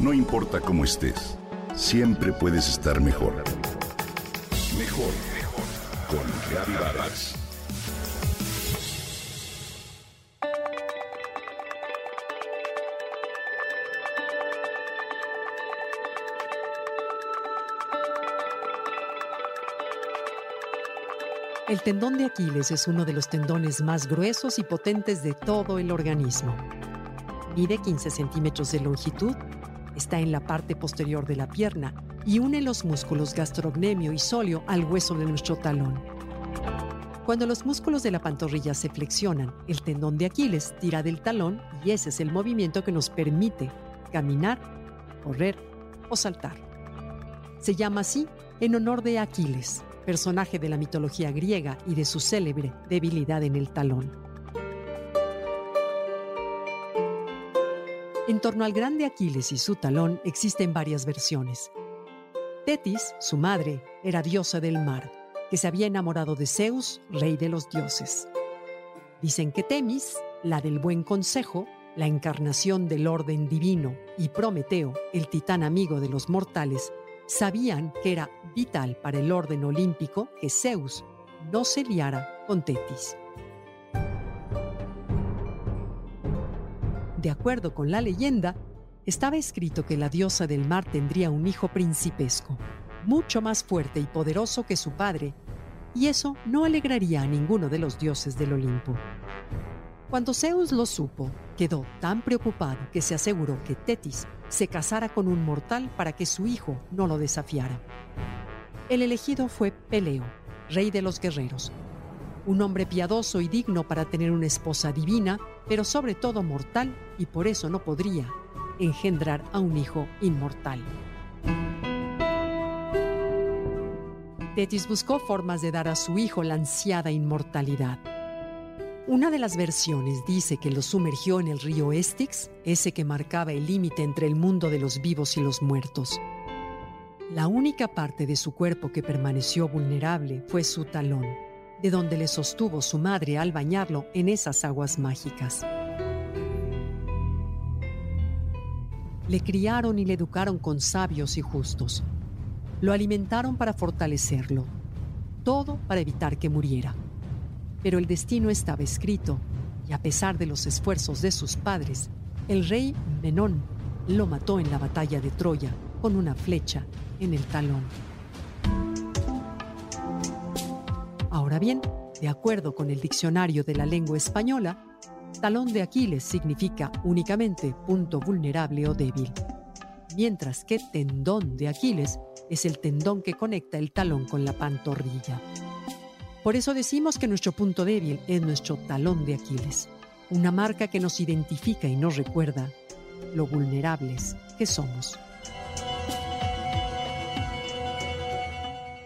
No importa cómo estés, siempre puedes estar mejor. Mejor, mejor. Con Reavivadas. El tendón de Aquiles es uno de los tendones más gruesos y potentes de todo el organismo. Mide 15 centímetros de longitud, está en la parte posterior de la pierna y une los músculos gastrocnemio y sóleo al hueso de nuestro talón. Cuando los músculos de la pantorrilla se flexionan, el tendón de Aquiles tira del talón y ese es el movimiento que nos permite caminar, correr o saltar. Se llama así en honor de Aquiles, personaje de la mitología griega y de su célebre debilidad en el talón. En torno al grande Aquiles y su talón existen varias versiones. Tetis, su madre, era diosa del mar, que se había enamorado de Zeus, rey de los dioses. Dicen que Temis, la del buen consejo, la encarnación del orden divino, y Prometeo, el titán amigo de los mortales, sabían que era vital para el orden olímpico que Zeus no se liara con Tetis. De acuerdo con la leyenda, estaba escrito que la diosa del mar tendría un hijo principesco, mucho más fuerte y poderoso que su padre, y eso no alegraría a ninguno de los dioses del Olimpo. Cuando Zeus lo supo, quedó tan preocupado que se aseguró que Tetis se casara con un mortal para que su hijo no lo desafiara. El elegido fue Peleo, rey de los guerreros, un hombre piadoso y digno para tener una esposa divina, pero sobre todo mortal y por eso no podría engendrar a un hijo inmortal. Tetis buscó formas de dar a su hijo la ansiada inmortalidad. Una de las versiones dice que lo sumergió en el río Estix, ese que marcaba el límite entre el mundo de los vivos y los muertos. La única parte de su cuerpo que permaneció vulnerable fue su talón, de donde le sostuvo su madre al bañarlo en esas aguas mágicas. Le criaron y le educaron con sabios y justos. Lo alimentaron para fortalecerlo, todo para evitar que muriera. Pero el destino estaba escrito, y a pesar de los esfuerzos de sus padres, el rey Menón lo mató en la batalla de Troya con una flecha en el talón. Ahora bien, de acuerdo con el diccionario de la lengua española, talón de Aquiles significa únicamente punto vulnerable o débil, mientras que tendón de Aquiles es el tendón que conecta el talón con la pantorrilla. Por eso decimos que nuestro punto débil es nuestro talón de Aquiles, una marca que nos identifica y nos recuerda lo vulnerables que somos.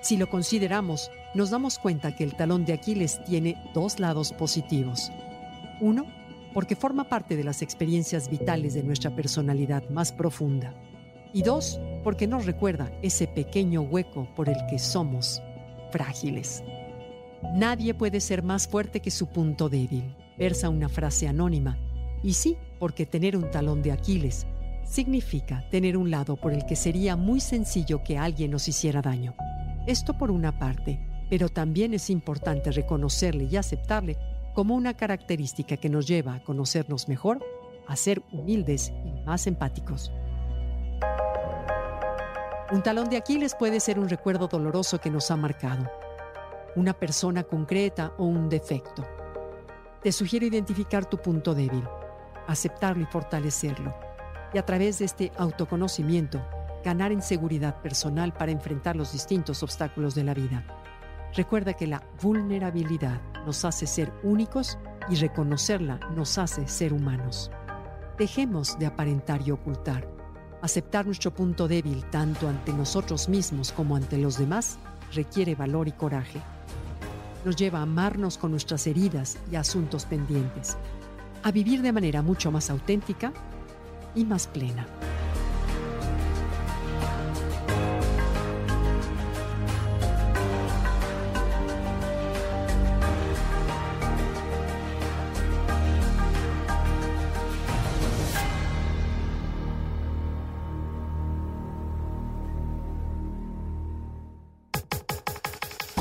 Si lo consideramos, nos damos cuenta que el talón de Aquiles tiene dos lados positivos. Uno, porque forma parte de las experiencias vitales de nuestra personalidad más profunda. Y dos, porque nos recuerda ese pequeño hueco por el que somos frágiles. Nadie puede ser más fuerte que su punto débil, versa una frase anónima. Y sí, porque tener un talón de Aquiles significa tener un lado por el que sería muy sencillo que alguien nos hiciera daño. Esto por una parte, pero también es importante reconocerle y aceptarle como una característica que nos lleva a conocernos mejor, a ser humildes y más empáticos. Un talón de Aquiles puede ser un recuerdo doloroso que nos ha marcado, una persona concreta o un defecto. Te sugiero identificar tu punto débil, aceptarlo y fortalecerlo, y a través de este autoconocimiento, ganar en seguridad personal para enfrentar los distintos obstáculos de la vida. Recuerda que la vulnerabilidad nos hace ser únicos y reconocerla nos hace ser humanos. Dejemos de aparentar y ocultar. Aceptar nuestro punto débil tanto ante nosotros mismos como ante los demás requiere valor y coraje nos lleva a amarnos con nuestras heridas y asuntos pendientes, a vivir de manera mucho más auténtica y más plena.